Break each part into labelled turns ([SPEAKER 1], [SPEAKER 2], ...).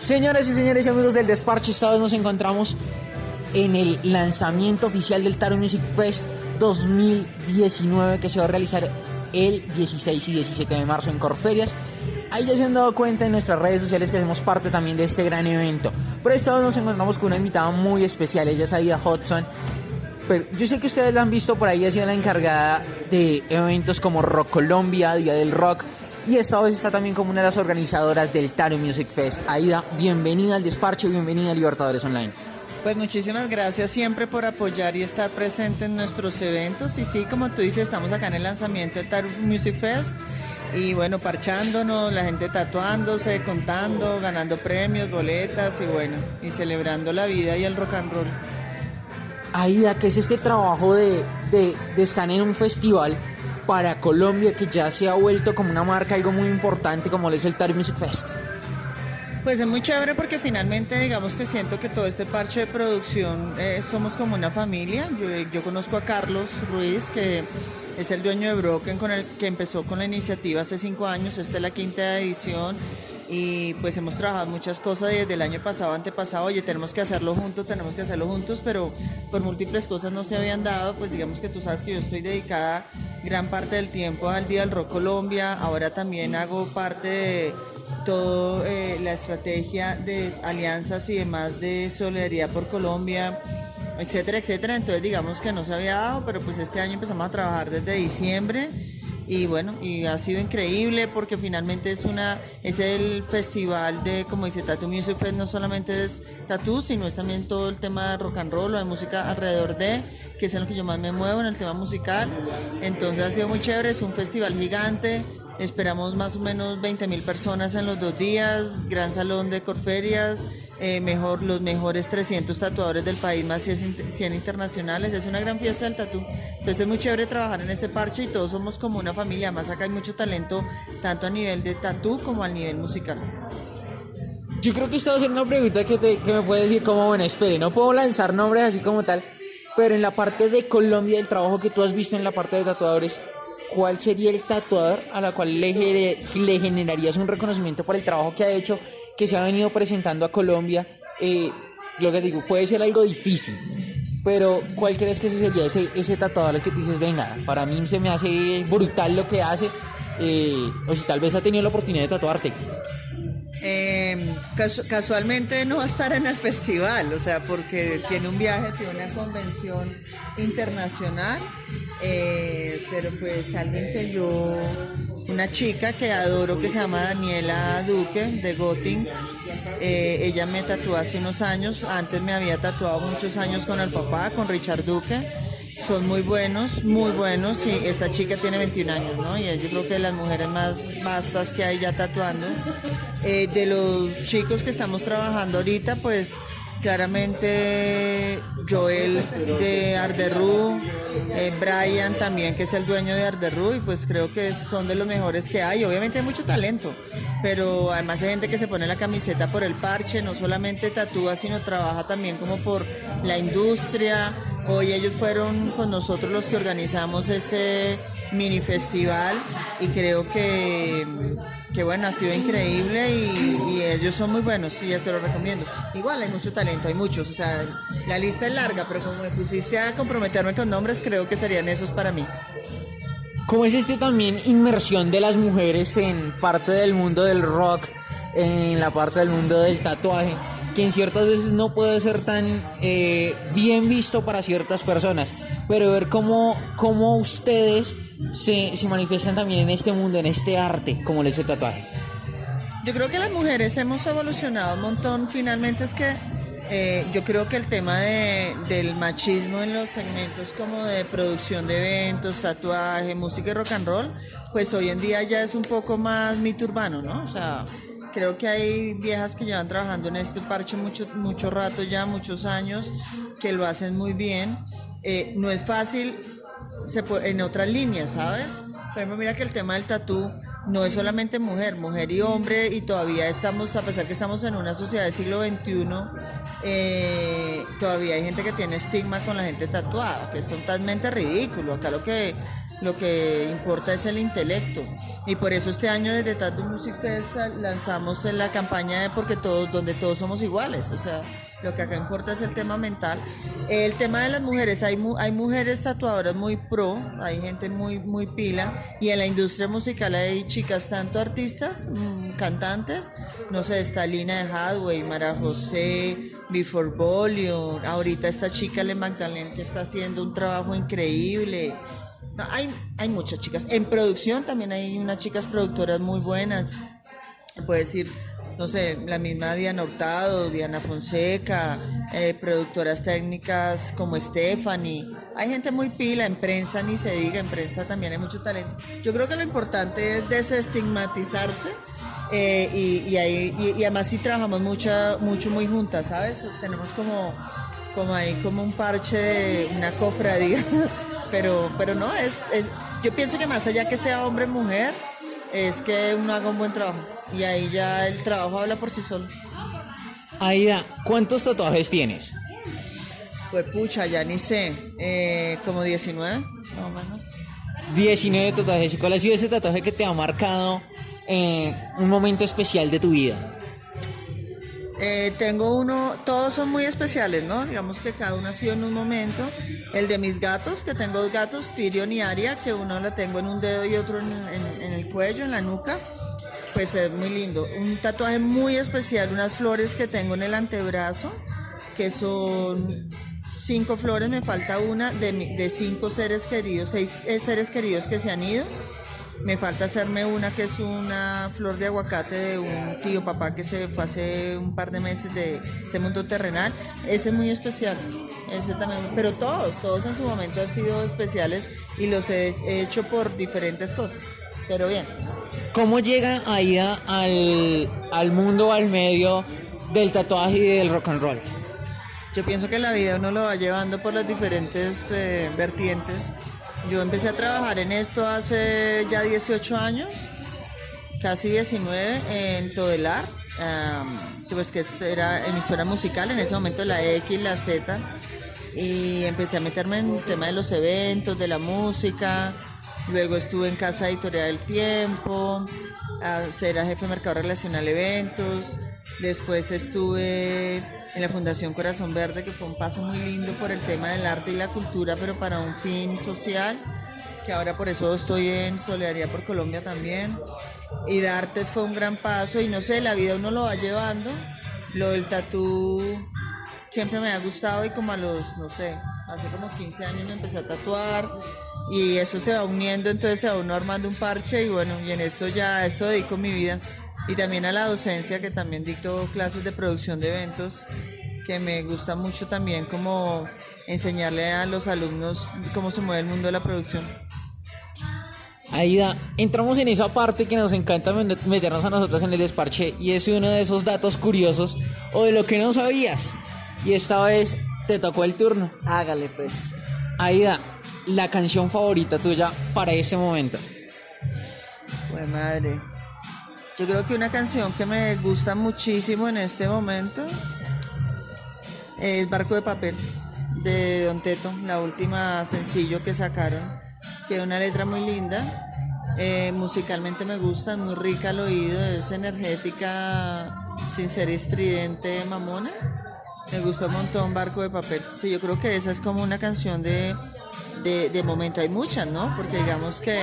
[SPEAKER 1] Señoras y señores y amigos del Desparche, esta vez nos encontramos en el lanzamiento oficial del Taro Music Fest 2019 que se va a realizar el 16 y 17 de marzo en Corferias. Ahí ya se han dado cuenta en nuestras redes sociales que hacemos parte también de este gran evento. Por esta vez nos encontramos con una invitada muy especial, ella es Aida Hudson. Pero yo sé que ustedes la han visto por ahí, ha sido la encargada de eventos como Rock Colombia, Día del Rock, y esta vez está también como una de las organizadoras del Taro Music Fest. Aida, bienvenida al despacho, bienvenida a Libertadores Online.
[SPEAKER 2] Pues muchísimas gracias siempre por apoyar y estar presente en nuestros eventos. Y sí, como tú dices, estamos acá en el lanzamiento del Taro Music Fest. Y bueno, parchándonos, la gente tatuándose, contando, ganando premios, boletas y bueno, y celebrando la vida y el rock and roll.
[SPEAKER 1] Aida, ¿qué es este trabajo de, de, de estar en un festival para Colombia que ya se ha vuelto como una marca, algo muy importante como lo es el Tari Music Fest?
[SPEAKER 2] Pues es muy chévere porque finalmente digamos que siento que todo este parche de producción eh, somos como una familia. Yo, conozco a Carlos Ruiz, que es el dueño de Broken, con el que empezó con la iniciativa hace cinco años. Esta es la quinta edición y pues hemos trabajado muchas cosas desde el año pasado, antepasado, oye, tenemos que hacerlo juntos, tenemos que hacerlo juntos, pero por múltiples cosas no se habían dado, pues digamos que tú sabes que yo estoy dedicada gran parte del tiempo al Día del Rock Colombia, ahora también hago parte de toda eh, la estrategia de alianzas y demás de solidaridad por Colombia, etcétera, etcétera, entonces digamos que no se había dado, pero pues este año empezamos a trabajar desde diciembre y bueno, y ha sido increíble porque finalmente es una es el festival de, como dice Tattoo Music Fest, no solamente es tattoo, sino es también todo el tema de rock and roll o de música alrededor de, que es en lo que yo más me muevo, en el tema musical. Entonces ha sido muy chévere, es un festival gigante, esperamos más o menos 20 mil personas en los dos días, gran salón de corferias, eh, mejor, los mejores 300 tatuadores del país, más 100 internacionales. Es una gran fiesta del tatú. Entonces es muy chévere trabajar en este parche y todos somos como una familia. Más acá hay mucho talento, tanto a nivel de tatú como a nivel musical.
[SPEAKER 1] Yo creo que esta va a ser una pregunta que, te, que me puede decir como, bueno, espere, no puedo lanzar nombres así como tal, pero en la parte de Colombia, el trabajo que tú has visto en la parte de tatuadores, ¿cuál sería el tatuador a la cual le, le generarías un reconocimiento por el trabajo que ha hecho que se ha venido presentando a Colombia, eh, lo que digo, puede ser algo difícil. Pero, ¿cuál crees que sería ese, ese tatuador al que tú dices, venga, para mí se me hace brutal lo que hace? Eh, o si tal vez ha tenido la oportunidad de tatuarte.
[SPEAKER 2] Eh, casualmente no va a estar en el festival, o sea, porque tiene un viaje, tiene una convención internacional, eh, pero pues alguien que yo, una chica que adoro que se llama Daniela Duque de Goting, eh, ella me tatuó hace unos años, antes me había tatuado muchos años con el papá, con Richard Duque son muy buenos, muy buenos. Y esta chica tiene 21 años, ¿no? Y yo creo que de las mujeres más vastas que hay ya tatuando. Eh, de los chicos que estamos trabajando ahorita, pues claramente Joel de Arderru, eh, Brian también, que es el dueño de Arderru, y pues creo que son de los mejores que hay. Obviamente hay mucho talento, pero además hay gente que se pone la camiseta por el parche, no solamente tatúa, sino trabaja también como por la industria. Hoy ellos fueron con nosotros los que organizamos este mini festival y creo que, que bueno, ha sido increíble y, ellos son muy buenos y ya se lo recomiendo. Igual hay mucho talento, hay muchos, o sea, la lista es larga, pero como me pusiste a comprometerme con nombres, creo que serían esos para mí.
[SPEAKER 1] ¿Cómo es este también inmersión de las mujeres en parte del mundo del rock, en la parte del mundo del tatuaje? Que en ciertas veces no puede ser tan eh, bien visto para ciertas personas, pero ver cómo, cómo ustedes se, se, manifiestan también en este mundo, en este arte, como es el tatuaje.
[SPEAKER 2] Yo creo que las mujeres hemos evolucionado un montón, finalmente es que eh, yo creo que el tema de, del machismo en los segmentos como de producción de eventos, tatuaje, música y rock and roll, pues hoy en día ya es un poco más mito urbano, ¿no? O sea, Creo que hay viejas que llevan trabajando en este parche mucho, mucho rato ya, muchos años, que lo hacen muy bien. Eh, no es fácil se en otras líneas, ¿sabes? Por ejemplo, mira que el tema del tatú no es solamente mujer, mujer y hombre, y todavía estamos, a pesar que estamos en una sociedad del siglo XXI, eh, todavía hay gente que tiene estigma con la gente tatuada, que es totalmente ridículo. Acá lo que, lo que importa es el intelecto. Y por eso este año desde Tattoo Music Fest lanzamos la campaña de porque todos, donde todos somos iguales. O sea, lo que acá importa es el tema mental. El tema de las mujeres, hay, hay mujeres tatuadoras muy pro, hay gente muy, muy pila. Y en la industria musical hay chicas, tanto artistas, mm, cantantes, no sé, está Lina de Hadway, Mara José, Before Volume. Ahorita esta chica Le Magdalene que está haciendo un trabajo increíble hay, hay muchas chicas. En producción también hay unas chicas productoras muy buenas. Puedes decir, no sé, la misma Diana Hurtado, Diana Fonseca, eh, productoras técnicas como Stephanie. Hay gente muy pila, en prensa ni se diga, en prensa también hay mucho talento. Yo creo que lo importante es desestigmatizarse eh, y, y, además sí trabajamos mucho, mucho muy juntas, ¿sabes? Tenemos como, como ahí como un parche de una cofradía pero, pero no, es, es, yo pienso que más allá que sea hombre o mujer, es que uno haga un buen trabajo. Y ahí ya el trabajo habla por sí solo.
[SPEAKER 1] Aida, ¿cuántos tatuajes tienes?
[SPEAKER 2] Pues pucha, ya ni sé, eh, como 19, más o menos.
[SPEAKER 1] 19 tatuajes. ¿Y cuál ha sido ese tatuaje que te ha marcado eh, un momento especial de tu vida?
[SPEAKER 2] Eh, tengo uno, todos son muy especiales, ¿no? Digamos que cada uno ha sido en un momento. El de mis gatos, que tengo dos gatos, Tyrion y Aria, que uno la tengo en un dedo y otro en, el cuello, en la nuca. Pues es muy lindo. Un tatuaje muy especial, unas flores que tengo en el antebrazo, que son cinco flores, me falta una de, de cinco seres queridos, seis eh, seres queridos que se han ido me falta hacerme una que es una flor de aguacate de un tío papá que se fue hace un par de meses de este mundo terrenal. Ese es muy especial. Ese también, pero todos, todos en su momento han sido especiales y los he hecho por diferentes cosas. Pero bien.
[SPEAKER 1] ¿Cómo llega Aida al, al mundo, al medio del tatuaje y del rock and roll?
[SPEAKER 2] Yo pienso que la vida uno lo va llevando por las diferentes eh, vertientes yo empecé a trabajar en esto hace ya 18 años, casi 19 en Todelar, pues que era emisora musical, en ese momento la X, la Z, y empecé a meterme en el tema de los eventos, de la música, luego estuve en Casa Editorial del Tiempo, era jefe de mercado relacional eventos, después estuve en la Fundación Corazón Verde, que fue un paso muy lindo por el tema del arte y la cultura, pero para un fin social, que ahora por eso estoy en Solidaridad por Colombia también. Y Darte fue un gran paso y no sé, la vida uno lo va llevando. Lo del tatú siempre me ha gustado y como a los, no sé, hace como 15 años me empecé a tatuar y eso se va uniendo, entonces se va uno armando un parche y bueno, y en esto ya, esto dedico mi vida y también a la docencia, que también dicto clases de producción de eventos, que me gusta mucho también como enseñarle a los alumnos cómo se mueve el mundo de la producción.
[SPEAKER 1] Aida, entramos en esa parte que nos encanta meternos a nosotros en el desparche y es uno de esos datos curiosos o de lo que no sabías. Y esta vez te tocó el turno.
[SPEAKER 2] Hágale pues.
[SPEAKER 1] Aida, la canción favorita tuya para ese momento.
[SPEAKER 2] Pues madre. Yo creo que una canción que me gusta muchísimo en este momento es Barco de Papel de Don Teto, la última sencillo que sacaron, que es una letra muy linda. Eh, musicalmente me gusta, muy rica al oído, es energética, sin ser estridente, mamona. Me gusta un montón Barco de Papel. Sí, yo creo que esa es como una canción de, de, momento. Hay muchas, ¿no? Porque digamos que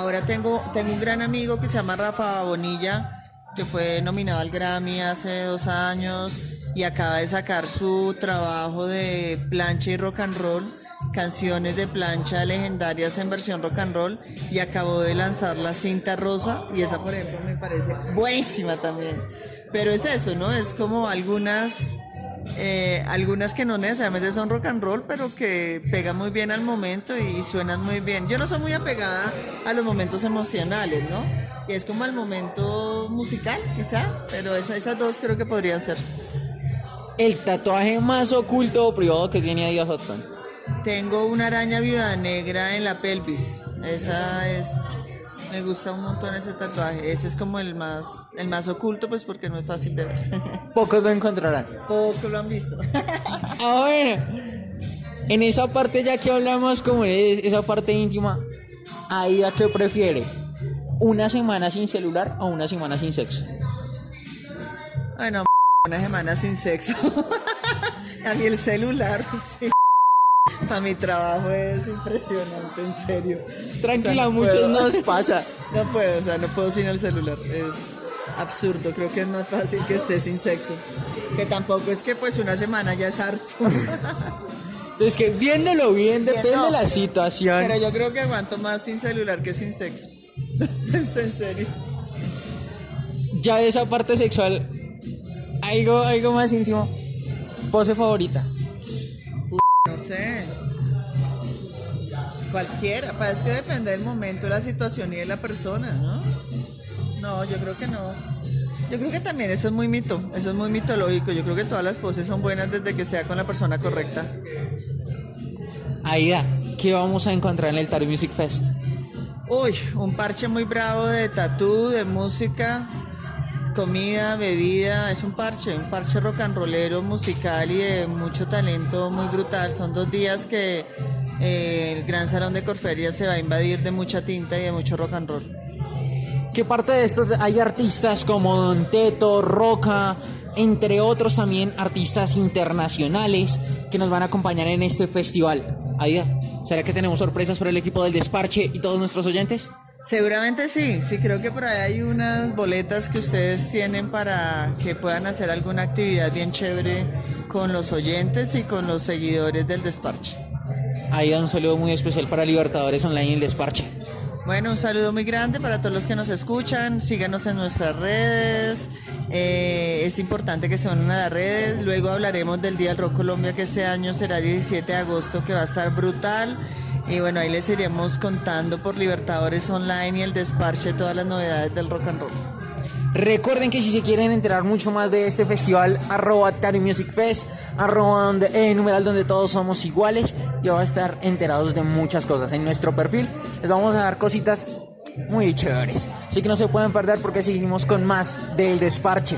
[SPEAKER 2] ahora tengo, tengo un gran amigo que se llama Rafa Bonilla, que fue nominado al Grammy hace dos años y acaba de sacar su trabajo de plancha y rock and roll, canciones de plancha legendarias en versión rock and roll y acabó de lanzar la cinta rosa y esa por ejemplo me parece buenísima también. Pero es eso, ¿no? Es como algunas eh, algunas que no necesariamente son rock and roll, pero que pegan muy bien al momento y suenan muy bien. Yo no soy muy apegada a los momentos emocionales, ¿no? Y es como al momento musical, quizá, pero esas dos creo que podrían ser.
[SPEAKER 1] ¿El tatuaje más oculto o privado que tiene Dios Hudson?
[SPEAKER 2] Tengo una araña viuda negra en la pelvis. Esa es me gusta un montón ese tatuaje. Ese es como el más, el más oculto, pues porque no es fácil de ver.
[SPEAKER 1] Pocos lo encontrarán.
[SPEAKER 2] Pocos lo han visto.
[SPEAKER 1] ah, bueno. En esa parte ya que hablamos como esa parte íntima, ahí a qué prefiere. una semana sin celular o una semana sin sexo.
[SPEAKER 2] Bueno, una semana sin sexo. A mí el celular, sí. Para mi trabajo es impresionante, en serio.
[SPEAKER 1] Tranquila,
[SPEAKER 2] O sea, no
[SPEAKER 1] muchos
[SPEAKER 2] puedo.
[SPEAKER 1] nos pasa.
[SPEAKER 2] No puedo, o sea, no puedo sin el celular. Es absurdo, creo que es más fácil que esté sin sexo. Que tampoco es que pues una semana ya es harto.
[SPEAKER 1] Entonces que viéndolo bien, depende
[SPEAKER 2] no.
[SPEAKER 1] de la situación.
[SPEAKER 2] Pero yo creo que aguanto más sin celular que sin sexo. Es en serio.
[SPEAKER 1] Ya de esa parte sexual, algo, algo más íntimo. Pose favorita.
[SPEAKER 2] Sé. Cualquiera, pues es que depende del momento, la situación y de la persona, ¿no? No, yo creo que no. Yo creo que también eso es muy mito, eso es muy mitológico. Yo creo que todas las poses son buenas desde que sea con la persona correcta.
[SPEAKER 1] Aida, ¿qué vamos a encontrar en el Taro Music Fest?
[SPEAKER 2] Uy, un parche muy bravo de tatú, de música, comida, bebida. Es un parche, un parche rock and rollero, musical y de mucho talento muy brutal. Son dos días que eh, el Gran Salón de Corferia se va a invadir de mucha tinta y de mucho rock and roll.
[SPEAKER 1] ¿Qué parte de esto hay artistas como Don Teto, Roca, entre otros también artistas internacionales que nos van a acompañar en este festival? Aida, ¿será que tenemos sorpresas para el equipo del Desparche y todos nuestros oyentes?
[SPEAKER 2] Seguramente sí, sí creo que por ahí hay unas boletas que ustedes tienen para que puedan hacer alguna actividad bien chévere con los oyentes y con los seguidores del desparche.
[SPEAKER 1] Aida, un saludo muy especial para Libertadores Online y el Desparche.
[SPEAKER 2] Bueno, un saludo muy grande para todos los que nos escuchan. Síganos en nuestras redes. Eh, es importante que se unan a las redes. Luego hablaremos del Día del Rock Colombia, que este año será 17 de agosto, que va a estar brutal. Y bueno, ahí les iremos contando por Libertadores Online y el desparche todas las novedades del rock and roll.
[SPEAKER 1] Recuerden que si se quieren enterar mucho más de este festival, arroba Tari Music Fest, arroba donde, eh, numeral donde todos somos iguales, ya va a estar enterados de muchas cosas. En nuestro perfil les vamos a dar cositas muy chéveres. Así que no se pueden perder porque seguimos con más del desparche.